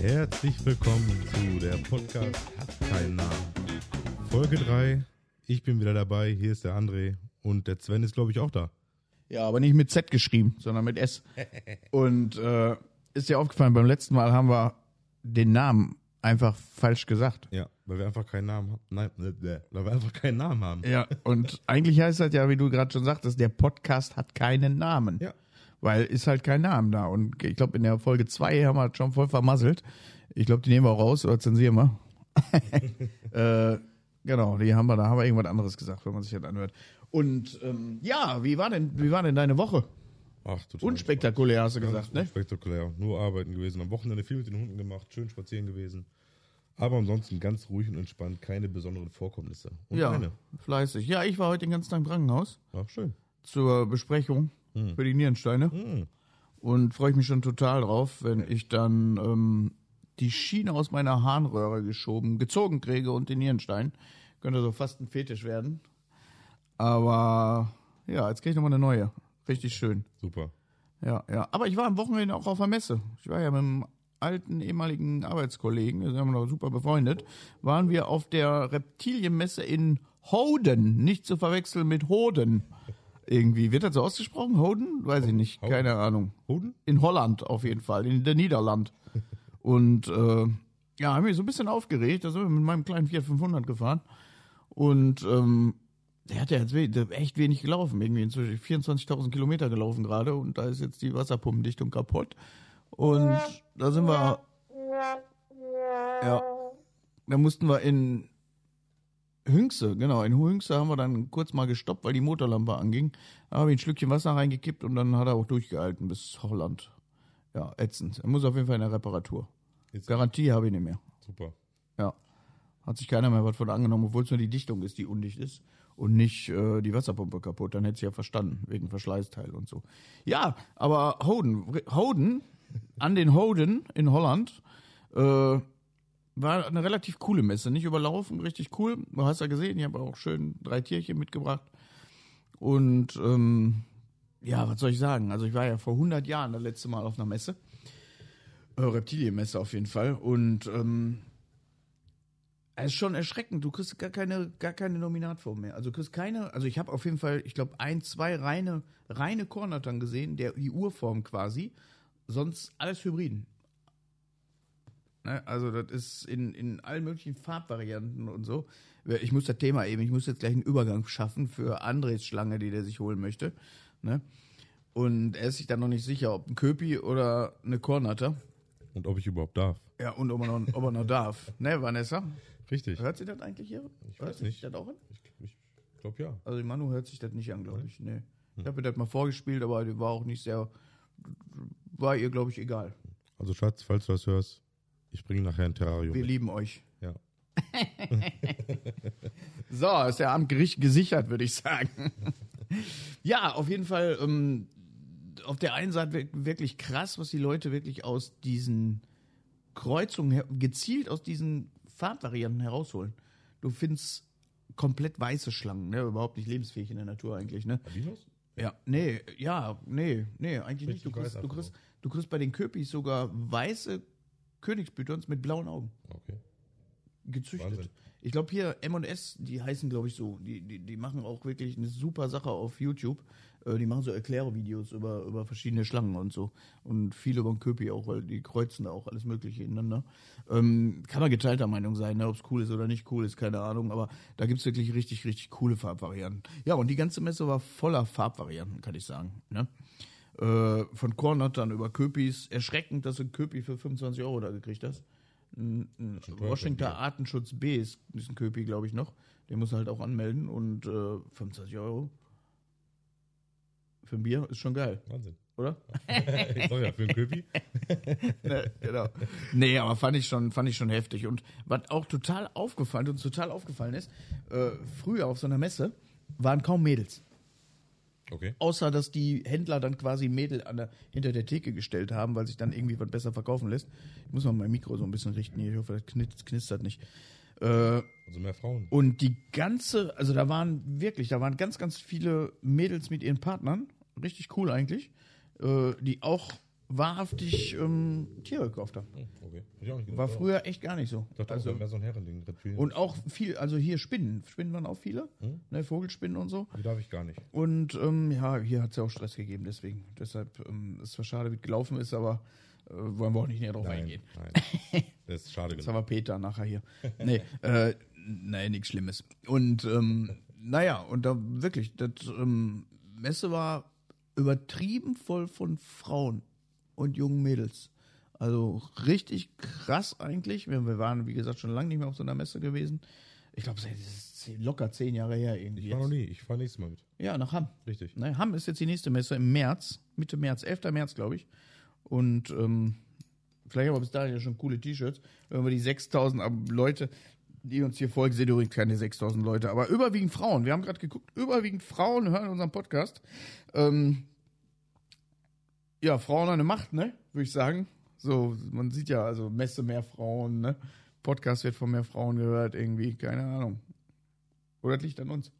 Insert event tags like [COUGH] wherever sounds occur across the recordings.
Herzlich willkommen zu der Podcast Hat keinen Namen. Folge 3. Ich bin wieder dabei. Hier ist der André und der Sven ist, glaube ich, auch da. Ja, aber nicht mit Z geschrieben, sondern mit S. Und äh, ist dir aufgefallen, beim letzten Mal haben wir den Namen einfach falsch gesagt. Ja, weil wir einfach keinen Namen haben. Nein, äh, äh, weil wir einfach keinen Namen haben. Ja, und eigentlich heißt das ja, wie du gerade schon sagtest, der Podcast hat keinen Namen. Ja. Weil ist halt kein Namen da. Und ich glaube, in der Folge 2 haben wir schon voll vermasselt. Ich glaube, die nehmen wir auch raus oder zensieren wir. [LAUGHS] äh, genau, die haben wir, da haben wir irgendwas anderes gesagt, wenn man sich das anhört. Und ähm, ja, wie war denn, wie war denn deine Woche? Ach, total Unspektakulär, hast du gesagt, ne? Spektakulär. Nur arbeiten gewesen. Am Wochenende viel mit den Hunden gemacht, schön spazieren gewesen. Aber ansonsten ganz ruhig und entspannt, keine besonderen Vorkommnisse. Und Ja, keine. fleißig. Ja, ich war heute den ganzen Tag im Krankenhaus Ach, schön. zur Besprechung für die Nierensteine. Hm. Und freue ich mich schon total drauf, wenn ich dann ähm, die Schiene aus meiner Harnröhre geschoben, gezogen kriege und den Nierenstein. Könnte so fast ein Fetisch werden. Aber ja, jetzt kriege ich nochmal eine neue. Richtig schön. Super. Ja, ja. Aber ich war am Wochenende auch auf der Messe. Ich war ja mit einem alten ehemaligen Arbeitskollegen, wir sind wir noch super befreundet, waren wir auf der Reptilienmesse in Hoden, nicht zu verwechseln mit Hoden. Irgendwie, wird das so ausgesprochen? Hoden? Weiß ich nicht, Hoden. keine Ahnung. Hoden? In Holland auf jeden Fall, in der Niederland. [LAUGHS] Und äh, ja, haben mich so ein bisschen aufgeregt, da sind wir mit meinem kleinen Fiat 500 gefahren. Und ähm, der hat ja jetzt echt wenig gelaufen, irgendwie inzwischen 24.000 Kilometer gelaufen gerade und da ist jetzt die Wasserpumpendichtung kaputt. Und da sind wir, ja, da mussten wir in Hünxe, genau, in Hünxe haben wir dann kurz mal gestoppt, weil die Motorlampe anging. Da habe ich ein Schlückchen Wasser reingekippt und dann hat er auch durchgehalten bis Holland. Ja, ätzend. Er muss auf jeden Fall in der Reparatur. Jetzt- Garantie habe ich nicht mehr. Super. Ja. Hat sich keiner mehr was von angenommen, obwohl es nur die Dichtung ist, die undicht ist und nicht äh, die Wasserpumpe kaputt. Dann hätte sie ja verstanden, wegen Verschleißteil und so. Ja, aber Hoden, Hoden, an den Hoden in Holland, äh, war eine relativ coole Messe. Nicht überlaufen, richtig cool. Du hast ja gesehen, ich habe auch schön drei Tierchen mitgebracht. Und ähm, ja, was soll ich sagen? Also ich war ja vor 100 Jahren das letzte Mal auf einer Messe. Äh, Reptilienmesse auf jeden Fall. Und ähm, es ist schon erschreckend. Du kriegst gar keine, gar keine Nominatform mehr. Also du kriegst keine, also ich habe auf jeden Fall, ich glaube, ein, zwei reine, reine Kornattern gesehen, der die Urform quasi. Sonst alles Hybriden. Ne? Also das ist in, in allen möglichen Farbvarianten und so. Ich muss das Thema eben, ich muss jetzt gleich einen Übergang schaffen für Andres Schlange, die der sich holen möchte. Ne? Und er ist sich dann noch nicht sicher, ob ein Köpi oder eine Kornatter. Und ob ich überhaupt darf. Ja, und ob er noch, ob er noch darf. [LAUGHS] Ne, Vanessa? Richtig. Hört sie das eigentlich hier? Ich hört weiß sich nicht. das auch an? Ich, ich glaube ja. Also die Manu hört sich das nicht an, glaube ich. Nee. Ich habe ihr das mal vorgespielt, aber die war auch nicht sehr, war ihr, glaube ich, egal. Also Schatz, falls du das hörst, ich bringe nachher ein Terrarium. Wir mit. lieben euch. Ja. [LAUGHS] So, ist der Abend gericht- gesichert, würde ich sagen. [LAUGHS] ja, auf jeden Fall, ähm, auf der einen Seite wir- wirklich krass, was die Leute wirklich aus diesen Kreuzungen, gezielt aus diesen Farbvarianten herausholen. Du findest komplett weiße Schlangen, ne? überhaupt nicht lebensfähig in der Natur eigentlich, ne? Ja, nee, ja, nee, nee, eigentlich nicht. Du Richtig kriegst, du, kriegst, du kriegst bei den Köpis sogar weiße Königspythons mit blauen Augen Okay. gezüchtet. Wahnsinn. Ich glaube hier M&S, die heißen glaube ich so, die, die, die machen auch wirklich eine super Sache auf YouTube. Äh, die machen so Erklärvideos über, über verschiedene Schlangen und so. Und viele über den Köpi auch, weil die kreuzen da auch alles mögliche ineinander. Ähm, kann man geteilter Meinung sein, ne? ob es cool ist oder nicht cool ist, keine Ahnung. Aber da gibt's wirklich richtig, richtig coole Farbvarianten. Ja, und die ganze Messe war voller Farbvarianten, kann ich sagen. Ne? Äh, von Kornattern über Köpis. Erschreckend, dass du Köpi für 25 Euro da gekriegt hast. Ein, ein Washington. Artenschutz B ist, ist ein Köpi, glaube ich, noch. Den muss halt auch anmelden und äh, 25 Euro. Für ein Bier ist schon geil, Wahnsinn. oder? [LAUGHS] ich sag ja, für einen Köpi. [LAUGHS] ne, genau. Nee, aber fand ich schon, fand ich schon heftig. Und was auch total aufgefallen, uns total aufgefallen ist, äh, früher auf so einer Messe waren kaum Mädels. Okay. Außer, dass die Händler dann quasi Mädel an der, hinter der Theke gestellt haben, weil sich dann irgendwie was besser verkaufen lässt. Ich muss mal mein Mikro so ein bisschen richten hier. Ich hoffe, das knist- knistert nicht. Äh, Also mehr Frauen. und die ganze, also da waren wirklich, da waren ganz, ganz viele Mädels mit ihren Partnern. Richtig cool eigentlich. Äh, die auch wahrhaftig ähm, Tiere gekauft habe. Okay. Auch nicht War früher echt gar nicht so. Dachte, also, auch, wäre so ein Herrending. Reptilien. und auch viel, also hier Spinnen. Spinnen waren auch viele, Hm? ne, Vogelspinnen und so. Die darf ich gar nicht. Und ähm, ja, hier hat es ja auch Stress gegeben, deswegen. Deshalb ähm, ist zwar schade, wie es gelaufen ist, aber äh, wollen wir auch nicht näher drauf Nein, eingehen. nein. [LAUGHS] Das ist schade Das war Peter nachher hier. Nee, äh, nee, nichts Schlimmes. Und ähm, naja, und da wirklich, das ähm, Messe war übertrieben voll von Frauen und jungen Mädels. Also richtig krass eigentlich. Wir, wir waren, wie gesagt, schon lange nicht mehr auf so einer Messe gewesen. Ich glaube, das ist locker zehn Jahre her irgendwie. Ich war noch nie. Ich fahre nächstes Mal mit. Ja, nach Hamm. Richtig. Ne, Hamm ist jetzt die nächste Messe im März, Mitte März, 11. März, glaube ich. Und ähm, vielleicht haben wir bis dahin ja schon coole T-Shirts. Wenn wir die 6000 Ab- Leute, die uns hier folgen, sind übrigens keine 6000 Leute, aber überwiegend Frauen. Wir haben gerade geguckt, überwiegend Frauen hören unseren Podcast. Ähm, ja, Frauen eine Macht, ne? Würde ich sagen. So, man sieht ja, also Messe mehr Frauen, ne? Podcast wird von mehr Frauen gehört, irgendwie, keine Ahnung. Oder das liegt an uns.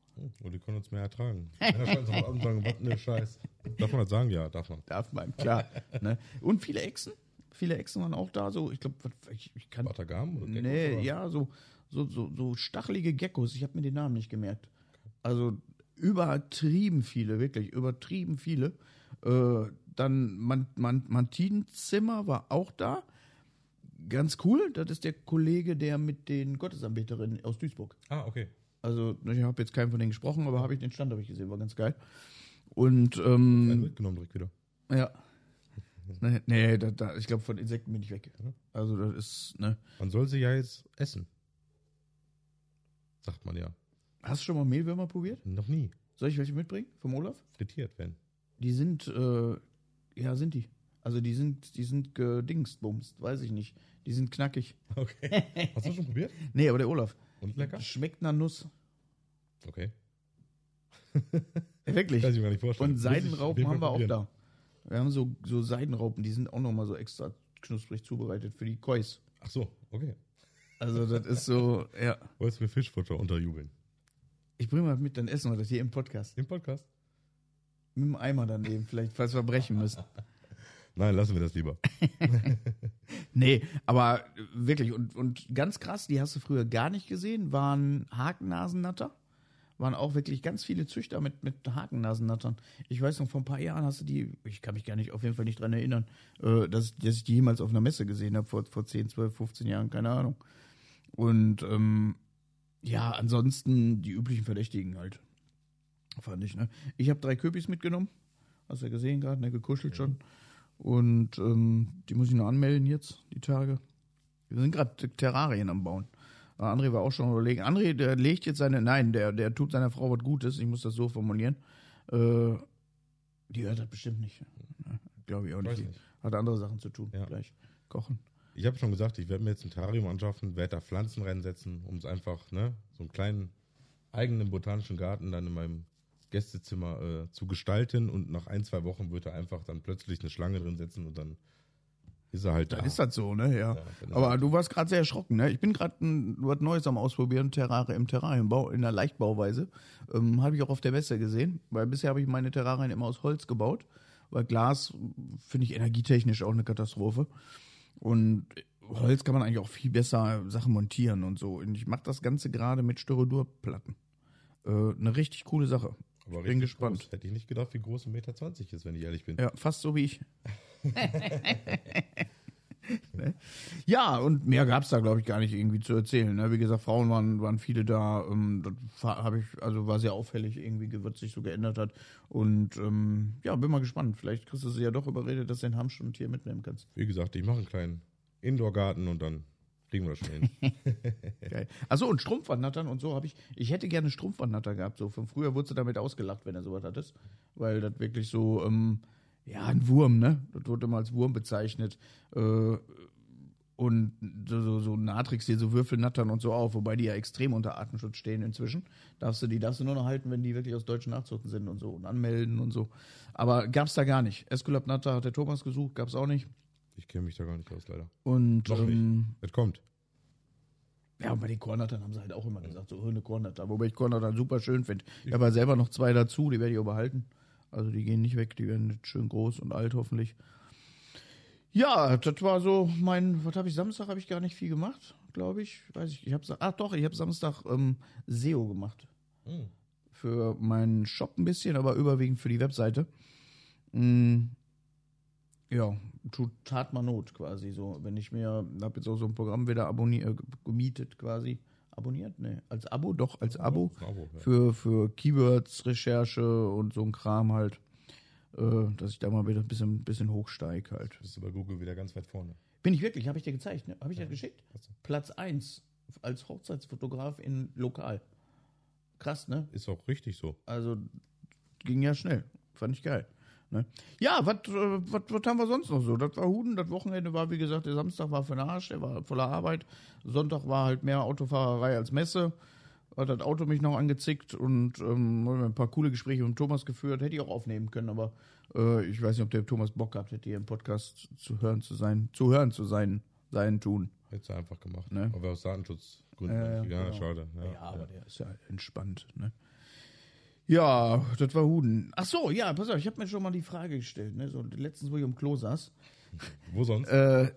Und die können uns mehr ertragen. Einer scheint so von sagen, was ne Scheiß. Darf man das sagen? Ja, darf man. Darf man, klar. ne? Und viele Echsen. Viele Echsen waren auch da, so, ich glaube, ich, ich kann. Batagam oder Geckos, nee, oder? ja, so, so, so, so stachelige Geckos. Ich habe mir den Namen nicht gemerkt. Also übertrieben viele, wirklich, übertrieben viele. Äh, dann Man Man Mantinenzimmer war auch da. Ganz cool, das ist der Kollege, der mit den Gottesanbeterinnen aus Duisburg. Ah, okay. Also, ich habe jetzt keinen von denen gesprochen, aber habe ich den Stand habe ich gesehen, war ganz geil. Und ähm, mitgenommen direkt wieder. ja. Nee, nee da, da, ich glaube, von Insekten bin ich weg. Mhm. Also, das ist, ne. Man soll sie ja jetzt essen. Sagt man ja. Hast du schon mal Mehlwürmer probiert? Noch nie. Soll ich welche mitbringen? Vom Olaf? Frittiert werden. Die sind, äh, ja, sind die. Also, die sind, die sind gedingsbumst, weiß ich nicht. Die sind knackig. Okay. Hast du schon probiert? [LAUGHS] Nee, aber der Olaf. Und lecker? Schmeckt nach Nuss. Okay. Wirklich. [LAUGHS] Kann ich mir gar nicht vorstellen. Und Seidenraupen haben wir auch da. Wir haben so, so Seidenraupen, die sind auch nochmal so extra knusprig zubereitet für die Kois. Ach so, okay. Also, das ist so, [LAUGHS] ja. Wolltest du mir Fischfutter unterjubeln? Ich bringe mal mit, dann essen wir das hier im Podcast. Im Podcast? Mit dem Eimer daneben, vielleicht, falls wir brechen müssen. Nein, lassen wir das lieber. [LAUGHS] Nee, aber wirklich, und, und ganz krass, die hast du früher gar nicht gesehen, waren Hakennasennatter. Waren auch wirklich ganz viele Züchter mit, mit Hakennasennattern. Ich weiß noch, vor ein paar Jahren hast du die, ich kann mich gar nicht, auf jeden Fall nicht dran erinnern, äh, dass, dass ich die jemals auf einer Messe gesehen habe, vor, vor 10, 12, 15 Jahren, keine Ahnung. Und ähm, ja, ansonsten die üblichen Verdächtigen halt. Fand ich, ne? Ich habe drei Köpis mitgenommen. Hast du ja gesehen gerade, ne? Gekuschelt schon. Und ähm, die muss ich noch anmelden jetzt, die Tage. Wir sind gerade Terrarien am Bauen. Aber André war auch schon überlegen. André, der legt jetzt seine, nein, der, der tut seiner Frau was Gutes, ich muss das so formulieren. Äh, die hört das bestimmt nicht. Glaube ich auch nicht. Nicht. Hat andere Sachen zu tun. Ja. Gleich kochen. Ich habe schon gesagt, ich werde mir jetzt ein Terrarium anschaffen, werde da Pflanzen reinsetzen, um es einfach, ne, so einen kleinen eigenen botanischen Garten dann in meinem Gästezimmer äh, zu gestalten und nach ein, zwei Wochen wird da einfach dann plötzlich eine Schlange drin setzen und dann ist er halt da. Dann ist das so, ne? Ja. Ja, dann Aber halt- du warst gerade sehr erschrocken, ne? Ich bin gerade was Neues am Ausprobieren, Terrare im Terrariumbau, in der Leichtbauweise. Ähm, habe ich auch auf der Messe gesehen, weil bisher habe ich meine Terrarien immer aus Holz gebaut. Weil Glas finde ich energietechnisch auch eine Katastrophe. Und Holz kann man eigentlich auch viel besser Sachen montieren und so. Und ich mache das Ganze gerade mit Styrodurplatten. Äh, eine richtig coole Sache. Aber ich bin gespannt. Groß. Hätte ich nicht gedacht, wie groß ein Meter 20 ist, wenn ich ehrlich bin. Ja, fast so wie ich. ne? [LAUGHS] Ja, und mehr gab es da, glaube ich, gar nicht irgendwie zu erzählen. Ne? Wie gesagt, Frauen waren, waren viele da. Ähm, das war- hab ich, also war sehr auffällig, irgendwie, was sich so geändert hat. Und ähm, ja, bin mal gespannt. Vielleicht kriegst du sie ja doch überredet, dass du den Hamstund hier mitnehmen kannst. Wie gesagt, ich mache einen kleinen Indoor-Garten und dann kriegen wir schon hin. [LAUGHS] Geil. Achso, und Strumpfwandnattern und so habe ich. Ich hätte gerne Strumpfwandnatter gehabt. So von früher wurdest du damit ausgelacht, wenn du sowas hattest. Weil das wirklich so, ähm, ja, ein Wurm, ne? Das wurde immer als Wurm bezeichnet. Äh, und so, so, Natrix hier, so Würfelnattern und so auch, wobei die ja extrem unter Artenschutz stehen inzwischen. Darfst du, die darfst du nur noch halten, wenn die wirklich aus deutschen Nachzuchten sind und so und anmelden und so. Aber gab's da gar nicht. Esculap-Natter hat der Thomas gesucht, gab's auch nicht. Ich kenne mich da gar nicht aus, leider. Und Noch nicht. ähm, Es kommt. Ja, und bei den Kornattern haben sie halt auch immer gesagt, so Hirne Kornatter. Wobei ich Kornatter super schön finde. Ich habe ja selber noch zwei dazu, die werde ich auch behalten. Also die gehen nicht weg, die werden schön groß und alt hoffentlich. Ja, das war so mein, was habe ich Samstag habe ich gar nicht viel gemacht, glaube ich. Weiß ich, ich habe ach doch, ich habe Samstag ähm, SEO gemacht. Hm. Für meinen Shop ein bisschen, aber überwiegend für die Webseite. Mm, ja, tut tat mal Not quasi so, wenn ich mir habe jetzt auch so ein Programm wieder abonniert äh, gemietet quasi. Abonniert? Nee, als Abo doch als Abo Ein Abo, ja. für für Keywords Recherche und so ein Kram halt. Äh, dass ich da mal wieder ein bisschen, bisschen hochsteig halt. Bist du bei Google wieder ganz weit vorne. Bin ich wirklich, habe ich dir gezeigt, ne? Habe ich dir geschickt? Platz 1 als Hochzeitsfotograf in Lokal. Krass, ne? Ist auch richtig so. Also ging ja schnell. Fand ich geil. Ne? Ja, was äh, was- haben wir sonst noch so? Das war Huden, das Wochenende war, wie gesagt, der Samstag war für den Arsch, der war voller Arbeit. Sonntag war halt mehr Autofahrerei als Messe. Hat das Auto mich noch angezickt und ähm, ein paar coole Gespräche mit Thomas geführt. Hätte ich auch aufnehmen können, aber äh, ich weiß nicht, ob der Thomas Bock gehabt hätte, hier im Podcast zu hören zu sein, zu hören zu sein, sein tun. Hättest du einfach gemacht. Ne? Aber aus Datenschutzgründen. Ja, Ja, ja, genau. schade. Ja, Ja, aber der ist ja entspannt, ne? Ja, das war Huden. Ach so, ja, pass auf, ich habe mir schon mal die Frage gestellt, ne? So letztens, wo ich am Klo saß. Wo sonst? Äh,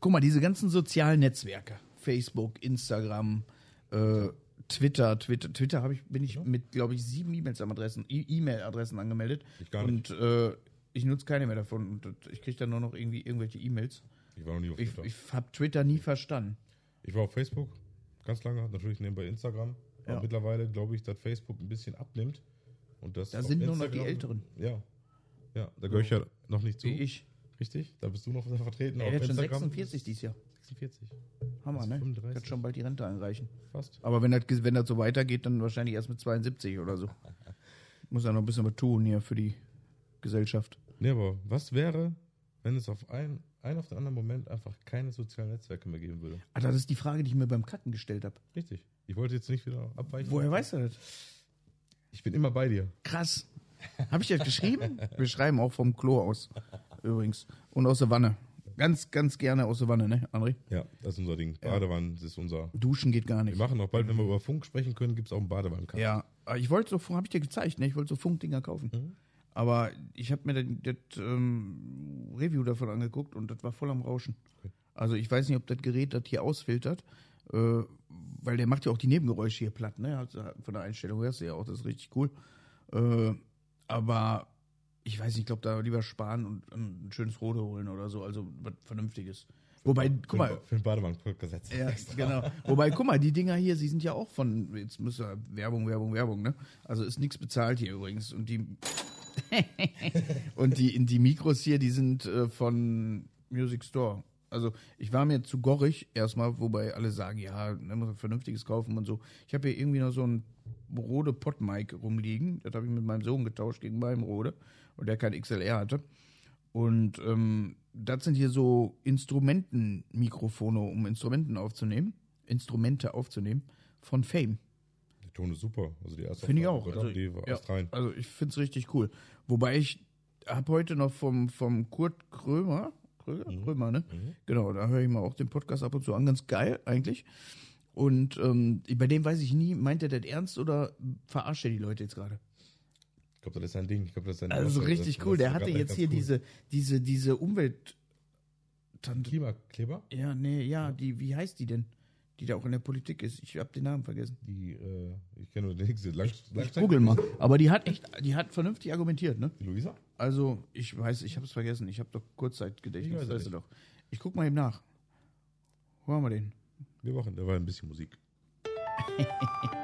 guck mal, diese ganzen sozialen Netzwerke, Facebook, Instagram, äh, Twitter, Twitter, Twitter habe ich, bin ich mit, glaube ich, sieben E-Mails-Adressen, E- E-Mail-Adressen angemeldet. Ich gar nicht. Und äh, ich nutze keine mehr davon. Und ich kriege dann nur noch irgendwie irgendwelche E-Mails. Ich war noch nie auf Ich, Twitter. ich habe Twitter nie verstanden. Ich war auf Facebook ganz lange, natürlich nebenbei Instagram. Ja. Aber mittlerweile glaube ich, dass Facebook ein bisschen abnimmt. Und das Da sind nur noch die Instagram- Älteren. Ja. Ja, da gehöre ich ja noch nicht zu. Wie ich. Richtig? Da bist du noch vertreten. Er wird schon Instagram. 46 dieses Jahr. 46. Hammer, ne? 35. Kann schon bald die Rente einreichen. Fast. Aber wenn das, wenn das so weitergeht, dann wahrscheinlich erst mit 72 oder so. [LAUGHS] Muss ja noch ein bisschen was tun hier für die Gesellschaft. Nee, aber was wäre, wenn es auf einen, einen auf den anderen Moment einfach keine sozialen Netzwerke mehr geben würde? Ah, das ist die Frage, die ich mir beim Kacken gestellt habe. Richtig. Ich wollte jetzt nicht wieder abweichen. Woher weißt du das? Ich bin immer bei dir. Krass. Habe ich das geschrieben? Wir schreiben auch vom Klo aus. Übrigens. Und aus der Wanne. Ganz, ganz gerne aus der Wanne, ne, André? Ja, das ist unser Ding. Badewanne, das ist unser. Duschen geht gar Wir nicht. machen auch bald, wenn wir über Funk sprechen können, gibt es auch einen Badewannenkasten. Ja, ich wollte so, habe ich dir gezeigt, ne? Ich wollte so Funkdinger kaufen. Mhm. Aber ich habe mir das, das ähm, Review davon angeguckt und das war voll am Rauschen. Also ich weiß nicht, ob das Gerät das hier ausfiltert, äh, weil der macht ja auch die Nebengeräusche hier platt, ne? Von der Einstellung hörst du ja auch, das ist richtig cool. Äh, aber ich weiß nicht, ich glaube, da lieber sparen und ein schönes Rode holen oder so, also was Vernünftiges. Wobei, guck mal, Für den Badewannenkopfgesetz. ja, genau. Wobei, guck mal, die Dinger hier, sie sind ja auch von, jetzt müssen wir Werbung, Werbung, Werbung, ne? Also ist nichts bezahlt hier übrigens. Und die [LAUGHS] und die, die Mikros hier, die sind äh, von Music Store. Also ich war mir zu gorrig erstmal, wobei alle sagen, ja, ne, muss ein vernünftiges kaufen und so. Ich habe hier irgendwie noch so ein Rode Podmic rumliegen. Das habe ich mit meinem Sohn getauscht gegen meinen Rode, und der kein XLR hatte. Und ähm, das sind hier so Instrumentenmikrofone, um Instrumenten aufzunehmen, Instrumente aufzunehmen von Fame. Der Ton ist super. Also die erste Finde ich auch. Also, die war ja, rein. also ich finde es richtig cool. Wobei ich habe heute noch vom, vom Kurt Krömer, Kröger? Mhm. Krömer, ne? Genau, da höre ich mal auch den Podcast ab und zu an. Ganz geil eigentlich. Und ähm, bei dem weiß ich nie, meint er das ernst oder verarscht er die Leute jetzt gerade? Ich glaube, das ist sein Ding. Ich glaube, das ist sein Also das- richtig das- cool. das Der hatte jetzt hier cool. diese, diese, diese Umwelt. Klimakleber. Ja, nee, ja, die, wie heißt die denn? Die da auch in der Politik ist. Ich habe den Namen vergessen. Die, äh, ich kenne nur den nächsten. Lang, Ich google mal. Aber die hat echt, die hat vernünftig argumentiert, ne? Die Luisa? Also, ich weiß, ich habe es vergessen. Ich habe doch Kurzzeitgedächtnis, Ich weiß es weißt du doch. Ich guck mal eben nach. Wo haben wir den? Wir machen, da war ein bisschen Musik. [LAUGHS]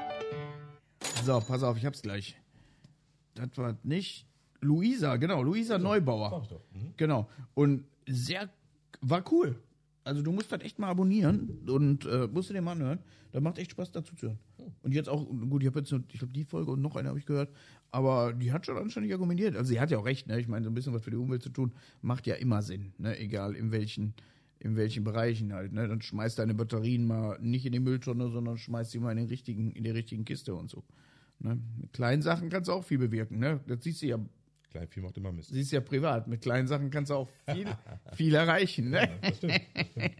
So, pass auf, ich hab's gleich. Das war nicht Luisa, genau, Luisa Neubauer. Sag ich doch. Mhm. Genau. Und sehr, war cool. Also du musst das echt mal abonnieren und äh, musst du dir mal anhören. Da macht echt Spaß dazu zu hören. Und jetzt auch, gut, ich habe jetzt, nur, ich glaube, die Folge und noch eine habe ich gehört, aber die hat schon anständig argumentiert. Also sie hat ja auch recht, ne? Ich meine, so ein bisschen was für die Umwelt zu tun, macht ja immer Sinn, ne? Egal in welchen, in welchen Bereichen halt, ne? Dann schmeißt deine Batterien mal nicht in die Mülltonne, sondern schmeißt sie mal in den richtigen, in die richtigen Kiste und so. Ne? Mit kleinen Sachen kannst du auch viel bewirken, ne? Das siehst du ja Kleinvieh macht immer Mist. Sie ist ja privat. Mit kleinen Sachen kannst du auch viel, [LAUGHS] viel erreichen. Ne? Das stimmt. Das stimmt.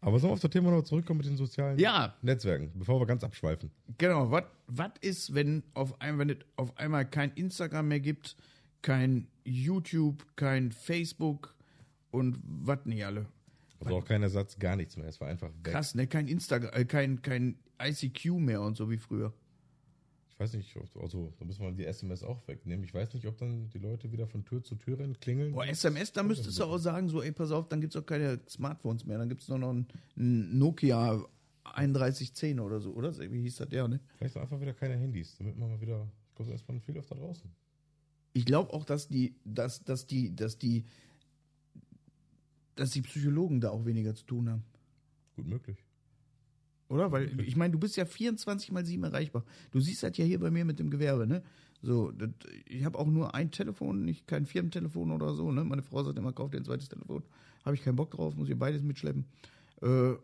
Aber sollen wir auf das Thema noch zurückkommen mit den sozialen Ja. Netzwerken, bevor wir ganz abschweifen? Genau. Was ist, wenn auf einmal, wenn es auf einmal kein Instagram mehr gibt, kein YouTube, kein Facebook und was nicht alle. Also auch kein Ersatz, gar nichts mehr. Es war einfach weg. Krass, ne? Kein Instagram, äh, kein, kein ICQ mehr und so wie früher. Ich weiß nicht, ob- also da müssen wir die SMS auch wegnehmen. Ich weiß nicht, ob dann die Leute wieder von Tür zu Tür rennen, klingeln. Boah, SMS, da müsstest du auch sagen, so, ey, pass auf, dann gibt's auch keine Smartphones mehr. Dann gibt's nur noch ein, ein Nokia 3110 oder so, oder? Wie hieß das der, ne? Vielleicht einfach wieder keine Handys, damit man mal wieder. Ich glaube, man viel öfter draußen. Ich glaube auch, dass die, dass, dass die, dass die, dass die Psychologen da auch weniger zu tun haben. Gut möglich. Oder? Weil, ich meine, du bist ja 24 mal 7 erreichbar. Du siehst das ja hier bei mir mit dem Gewerbe, ne? So, das, ich habe auch nur ein Telefon, nicht kein Firmentelefon oder so, ne? Meine Frau sagt immer, kauf dir ein zweites Telefon. Habe ich keinen Bock drauf, muss ich beides mitschleppen. Äh,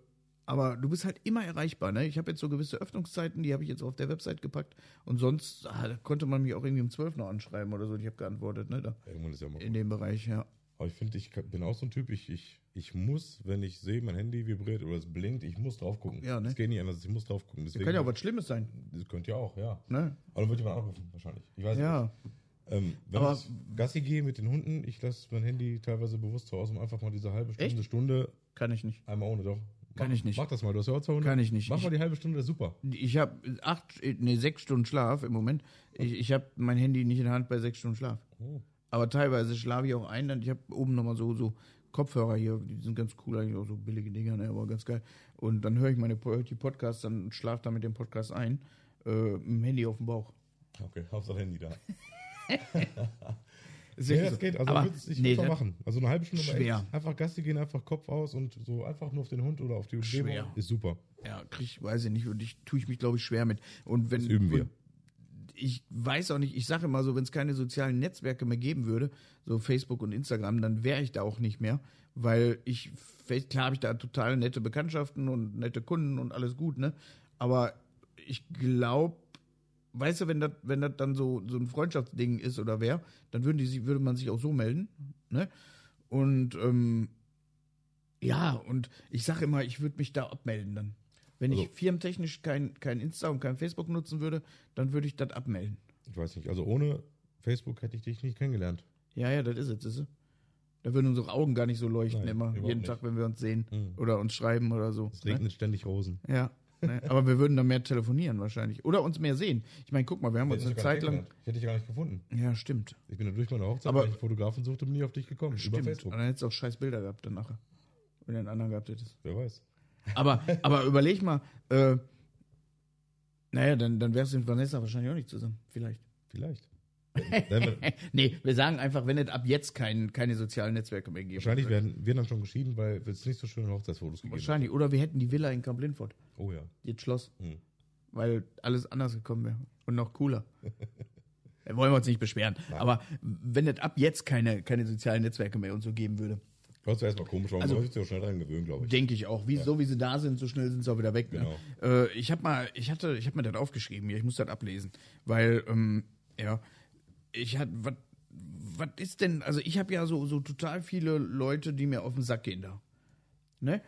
aber du bist halt immer erreichbar, ne? Ich habe jetzt so gewisse Öffnungszeiten, die habe ich jetzt auf der Website gepackt. Und sonst ah, konnte man mich auch irgendwie um 12 noch anschreiben oder so. und Ich habe geantwortet, ne? Da, Irgendwann ist ja mal. in dem Bereich, ja. Aber ich finde, ich bin auch so ein Typ, ich, ich, ich muss, wenn ich sehe, mein Handy vibriert oder es blinkt, ich muss drauf gucken. Ja, ne? Das geht nicht anders, ich muss drauf gucken. Deswegen, Kann ja auch was Schlimmes sein, Das könnte ja auch, ja. ne? Aber dann wird jemand anrufen, wahrscheinlich. Ich weiß Ja. nicht. Ähm, wenn Aber- ich Gassi gehe mit den Hunden, ich lasse mein Handy teilweise bewusst zu Hause, um einfach mal diese halbe Stunde, Echt? Stunde, Kann ich nicht. einmal ohne doch. Kann mach, ich nicht. Mach das mal, du hast ja auch zwei Hunde. Kann ich nicht. Mach Ich- mal die halbe Stunde, das ist super. Ich habe acht, nee, sechs Stunden Schlaf im Moment. Ich, ich habe mein Handy nicht in der Hand bei sechs Stunden Schlaf. Oh. Aber teilweise schlafe ich auch ein. Dann, ich habe oben nochmal so, so Kopfhörer hier, die sind ganz cool, eigentlich auch so billige Dinger, ne, aber ganz geil. Und dann höre ich meine die Podcasts, dann schlafe da mit dem Podcast ein, äh, mit dem Handy auf dem Bauch. Okay, Hauptsache Handy da. [LAUGHS] Ja, wirklich das geht, also aber, ich nee, würde das- machen. Also eine halbe Stunde Schwer. echt einfach Gassi gehen, einfach Kopf aus und so einfach nur auf den Hund oder auf die Umgebung Schwer. ist super. Ja, krieg ich, weiß ich nicht. Und ich tue ich mich, glaube ich, schwer mit. Und wenn Das üben wir. und ich weiß auch nicht, ich sage immer so, wenn es keine sozialen Netzwerke mehr geben würde, so Facebook und Instagram, dann wäre ich da auch nicht mehr, weil ich, klar habe ich da total nette Bekanntschaften und nette Kunden und alles gut, ne? Aber ich glaube, weißt du, wenn das, wenn dann so, so ein Freundschaftsding ist oder wer, dann würden die, würde man sich auch so melden, ne? Und ähm, ja, und ich sage immer, ich würde mich da abmelden dann. Wenn ich Also- firmentechnisch kein, kein Insta und kein Facebook nutzen würde, dann würde ich das abmelden. Ich weiß nicht, also ohne Facebook hätte ich dich nicht kennengelernt. Ja, ja, das ist es, ist es. Da würden unsere Augen gar nicht so leuchten Nein, immer, jeden nicht. Tag, wenn wir uns sehen Hm. oder uns schreiben oder so. Es Ne? regnet ständig Rosen. Ja. Ne? Aber wir würden dann mehr telefonieren wahrscheinlich. Oder uns mehr sehen. Ich meine, guck mal, wir haben uns eine ich Zeit lang. Ich hätte dich gar nicht gefunden. Ja, stimmt. Ich bin da durch meine Hochzeit, Aber- weil ich Fotografen suchte, bin nie auf dich gekommen. Über Stimmt. Und Facebook. dann hättest du auch scheiß Bilder gehabt dann nachher. Wenn du einen anderen gehabt hättest. Wer weiß. Aber, aber überleg mal, äh, naja, dann, dann wärst du mit Vanessa wahrscheinlich auch nicht zusammen. Vielleicht. Vielleicht. [LAUGHS] Nee, wir sagen einfach, wenn es ab jetzt kein, keine sozialen Netzwerke mehr gibt. wahrscheinlich werden wir dann schon geschieden, weil es nicht so schöne Hochzeitsfotos gegeben hat. Wahrscheinlich. Oder wir hätten die Villa in Camp Lindford. Oh ja. Jetzt Schloss. Hm. Weil alles anders gekommen wäre. Und noch cooler. [LAUGHS] da wollen wir uns nicht beschweren. Aber wenn es ab jetzt keine, keine sozialen Netzwerke mehr und so geben würde, Das wäre erstmal komisch, aber Also- man sich auch schnell dran gewöhnen, glaube ich. denke ich auch. Wie, So wie sie da sind, so schnell sind sie auch wieder weg. Ne? Genau. Äh, ich habe mal, ich hatte, ich habe mir das aufgeschrieben hier, ich muss das ablesen. Weil, ähm, ja, ich hatte, was was ist denn, also ich habe ja so, so total viele Leute, die mir auf den Sack gehen da. Ne?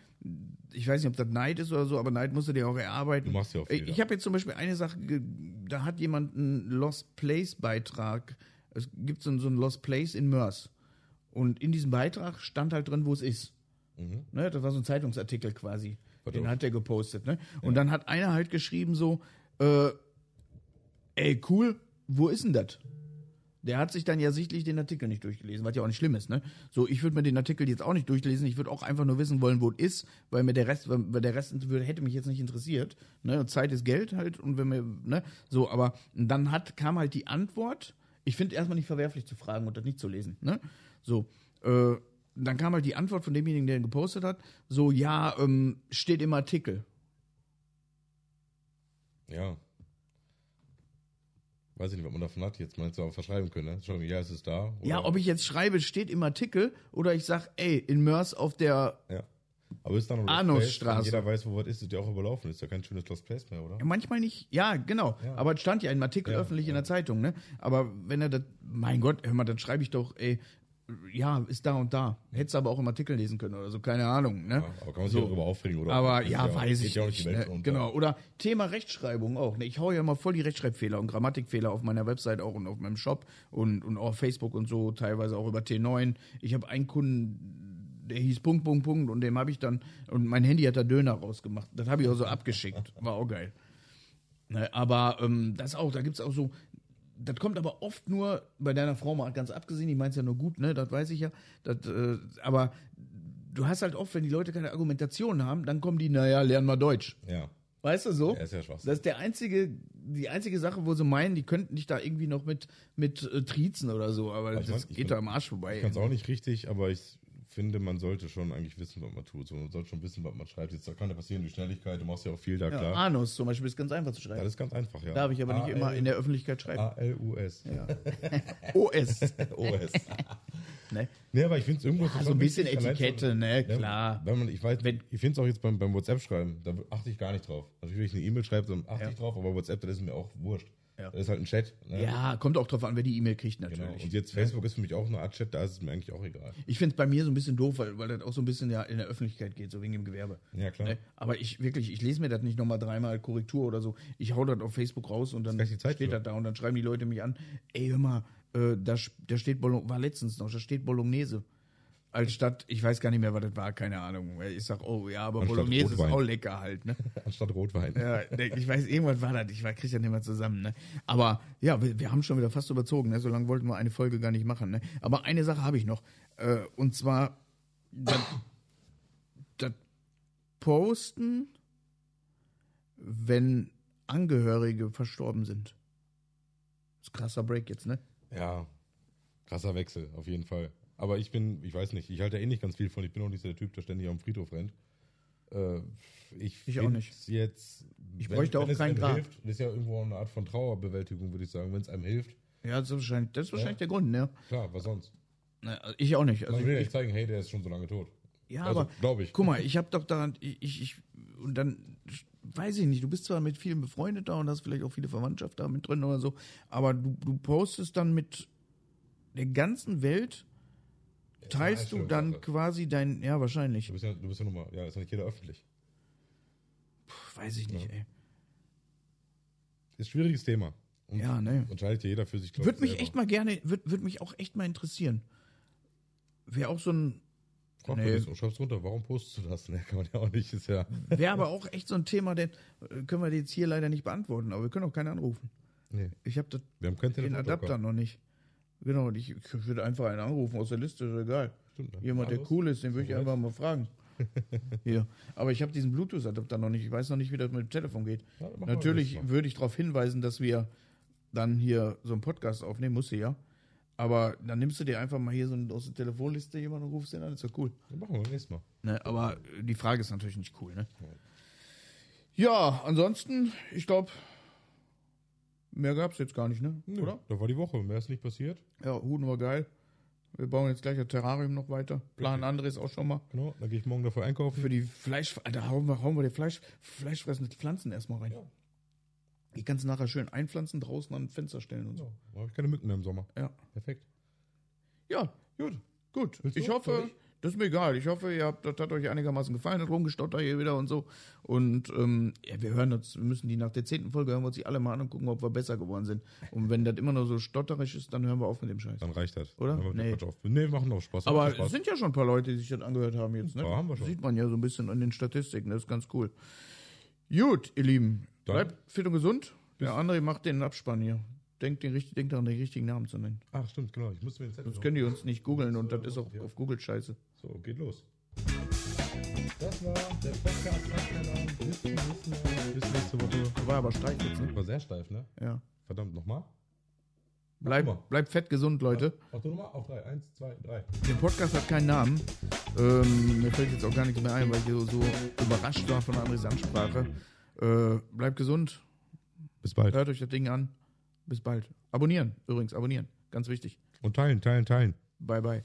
Ich weiß nicht, ob das Neid ist oder so, aber Neid musst du dir auch erarbeiten. Du machst ja auch viel, Ich ja. habe jetzt zum Beispiel eine Sache, da hat jemand einen Lost Place Beitrag. Es gibt so einen, so einen Lost Place in Mörs. Und in diesem Beitrag stand halt drin, wo es ist. Mhm. Ne, das war so ein Zeitungsartikel quasi. Warte Den auf. hat er gepostet. Ne? Und dann hat einer halt geschrieben so, äh, ey, cool, wo ist denn das? Der hat sich dann ja sichtlich den Artikel nicht durchgelesen, was ja auch nicht schlimm ist, ne? So, ich würde mir den Artikel jetzt auch nicht durchlesen, ich würde auch einfach nur wissen wollen, wo es ist, weil mir der Rest, weil der Rest hätte mich jetzt nicht interessiert, ne? Zeit ist Geld halt und wenn mir, ne? So, aber dann hat, kam halt die Antwort, ich finde erstmal nicht verwerflich zu fragen und das nicht zu lesen, ne? So, äh, dann kam halt die Antwort von demjenigen, der ihn gepostet hat, so, ja, ähm, steht im Artikel. Ja. Weiß ich nicht, was man davon hat. Jetzt meinst du aber verschreiben können, ne? Schon, ja, es ist da. Oder, Ja, ob ich jetzt schreibe, steht im Artikel oder ich sag, ey, in Mörs auf der Ja. Aber ist da noch? Wenn Jeder weiß, wo was ist, ist ja auch überlaufen. Ist ja kein schönes Lost Place mehr, oder? Ja, manchmal nicht. Ja, genau. Ja. Aber es stand ja im Artikel Ja, öffentlich in ja. der Zeitung, ne? Aber wenn er das, mein Gott, hör mal, dann schreibe ich doch, ey, ja, ist da und da. Hättest du aber auch im Artikel lesen können oder so, keine Ahnung, ne? Ja, aber kann man sich So. auch darüber aufregen, oder? Aber Ist ja, weiß ich ja nicht. Ne? Genau. Oder Thema Rechtschreibung auch. Ne? Ich hau ja immer voll die Rechtschreibfehler und Grammatikfehler auf meiner Website auch und auf meinem Shop und, und auch auf Facebook und so, teilweise auch über T9. Ich habe einen Kunden, der hieß Punkt, Punkt, Punkt und dem habe ich dann, und mein Handy hat da Döner rausgemacht. Das habe ich auch so abgeschickt. War auch geil. Ne, aber ähm, das auch, da gibt es auch so, das kommt aber oft nur bei deiner Frau mal ganz abgesehen, die meint es ja nur gut, ne, das weiß ich ja. Das, äh, aber du hast halt oft, wenn die Leute keine Argumentation haben, dann kommen die, naja, lernen mal Deutsch. Ja. Weißt du so? Ja, ist ja Schwachsinn. Das ist der einzige, die einzige Sache, wo sie meinen, die könnten dich da irgendwie noch mit, mit äh, triezen oder so, aber ich das mein, geht da am Arsch vorbei. Ich kann es auch nicht richtig, aber ich finde, man sollte schon eigentlich wissen, was man tut. So, man sollte schon wissen, was man schreibt. Jetzt kann ja passieren, die Schnelligkeit, du machst ja auch viel da, ja, klar. Anus zum Beispiel ist ganz einfach zu Das schreiben. ist ganz einfach, ja. Darf ich aber nicht immer in der Öffentlichkeit schreiben. A-L-U-S. Ja. [LAUGHS] OS. O-S. [LAUGHS] ne? Nee, aber ich finde es irgendwo Ja, so ein bisschen Etikette, ne, Ja, klar. Wenn man, ich weiß, Wenn- ich finde es auch jetzt beim, beim WhatsApp-Schreiben, da achte ich gar nicht drauf. Natürlich, wenn ich eine E-Mail schreibe, dann achte Ja. ich drauf, aber WhatsApp, das ist mir auch wurscht. Ja. Das ist halt ein Chat. Ne? Ja, kommt auch drauf an, wer die E-Mail kriegt Genau. natürlich. Und jetzt Facebook ist für mich auch eine Art Chat, da ist es mir eigentlich auch egal. Ich finde es bei mir so ein bisschen doof, weil, weil das auch so ein bisschen ja in der Öffentlichkeit geht, so wegen dem Gewerbe. Ja, klar. Ne? Aber ich wirklich, ich lese mir das nicht nochmal dreimal Korrektur oder so. Ich hau das auf Facebook raus und dann Zeit steht für. das da und dann schreiben die Leute mich an, ey, hör mal, äh, da, da steht Bolo war letztens noch, da steht Bolognese. Als statt, ich weiß gar nicht mehr, was das war, keine Ahnung. Ich sag, oh ja, aber Anstatt Bolognese ist Rotwein. auch lecker halt, ne? [LAUGHS] Anstatt Rotwein. Ja, ich weiß, irgendwas war das. Ich war- krieg das nicht mehr zusammen. Ne? Aber ja, wir, wir haben schon wieder fast überzogen. Ne? So lange wollten wir eine Folge gar nicht machen. Ne? Aber eine Sache habe ich noch. Äh, und zwar das, [LAUGHS] das Posten, wenn Angehörige verstorben sind. Das ist ein krasser Break jetzt, ne? Ja, krasser Wechsel, auf jeden Fall. Aber ich bin, ich weiß nicht, ich halte eh nicht ganz viel von. Ich bin auch nicht so der Typ, der ständig am Friedhof rennt. Äh, ich Ich auch nicht. Jetzt, Ich bräuchte auch es kein einem Grab. Hilft, das ist ja irgendwo auch eine Art von Trauerbewältigung, würde ich sagen. Wenn es einem hilft, Ja, das ist wahrscheinlich, das ist wahrscheinlich der Grund, ne? klar, was sonst? Ne, also Ich auch nicht. Also Man will ja ich, nicht zeigen, hey, der ist schon so lange tot. Ja, Also, aber glaube ich. Guck mal, ich habe doch daran, ich, ich, ich, und dann weiß ich nicht, du bist zwar mit vielen befreundet da und hast vielleicht auch viele Verwandtschaft da mit drin oder so, aber du, du postest dann mit der ganzen Welt, teilst du dann quasi dein, ja, wahrscheinlich. Du bist ja, du bist ja nun mal, ja, ist ja nicht jeder öffentlich. Puh, weiß ich nicht, ey. Ist ein schwieriges Thema. Und Ja, ne. Entscheidet ja jeder für sich, glaub Würde ich, mich selber. echt mal gerne, würde würd mich auch echt mal interessieren. Wäre auch so ein, Frag Nee. Schreib's runter, warum postest du das? Ne, kann man ja auch nicht, ist ja. wäre aber auch echt so ein Thema, den äh, können wir jetzt hier leider nicht beantworten, aber wir können auch keinen anrufen. Nee, Ich habe das wir haben keinen den. Adapter noch nicht. Genau, und ich, ich würde einfach einen anrufen aus der Liste, ist egal. Stimmt, ne? Jemand, der Alles? cool ist, den würde ich einfach mal fragen. [LAUGHS] Hier. Aber ich habe diesen Bluetooth-Adapter noch nicht. Ich weiß noch nicht, wie das mit dem Telefon geht. Ja, Natürlich würde ich darauf hinweisen, dass wir dann hier so einen Podcast aufnehmen, muss sie ja. Aber dann nimmst du dir einfach mal hier so aus der Telefonliste jemanden und rufst den an, ist doch cool. Dann machen wir nächstes Mal. Ne, aber die Frage ist natürlich nicht cool, ne? Ja, ansonsten, ich glaube, mehr gab es jetzt gar nicht, ne? Nö, Oder? Da war die Woche, mehr ist nicht passiert. Ja, Huden war geil. Wir bauen jetzt gleich das Terrarium noch weiter. Plan Andres auch schon mal. Genau, dann gehe ich morgen dafür einkaufen. Für die Fleisch, Alter, hauen wir, hauen wir die Fleisch, fleischfressenden Pflanzen erstmal rein. Ja. Die kannst du nachher schön einpflanzen, draußen an Fenster stellen und so. So, da habe ich keine Mücken mehr im Sommer. Ja. Perfekt. Ja, gut, gut. Willst ich du? hoffe, ich? Das ist mir egal. Ich hoffe, ihr habt, das hat euch einigermaßen gefallen, das Rumgestotter hier wieder und so. Und ähm, ja, wir hören uns, wir müssen die nach der zehnten Folge hören wir uns die alle mal an und gucken, ob wir besser geworden sind. Und wenn das immer noch so stotterisch ist, dann hören wir auf mit dem Scheiß. Dann reicht das. Oder? Nee. Nee, machen noch Spaß. Aber es sind ja schon ein paar Leute, die sich das angehört haben jetzt, ne? Ja, haben wir schon. Sieht man ja so ein bisschen an den Statistiken, das ist ganz cool. Gut, ihr Lieben, Dann- bleibt fit und gesund. Der André macht den Abspann hier. Denkt, den, denkt daran, den richtigen Namen zu nennen. Ach, stimmt, genau. Ich muss mir den Zettel Sonst können die uns nicht googeln und das ist auch auf Google scheiße. So, geht los. Das war der Podcast. Bis nächste Woche. War aber steif jetzt, ne? War sehr steif, ne? Ja. Verdammt, nochmal. Bleib, bleib fett gesund, Leute. Mach du nochmal auf drei. Eins, zwei, drei. Der Podcast hat keinen Namen. Ähm, mir fällt jetzt auch gar nichts mehr ein, weil ich so, so überrascht war von Andres Ansprache. Äh, bleibt gesund. Bis bald. Hört euch das Ding an. Bis bald. Abonnieren, übrigens, abonnieren. Ganz wichtig. Und teilen, teilen, teilen. Bye, bye.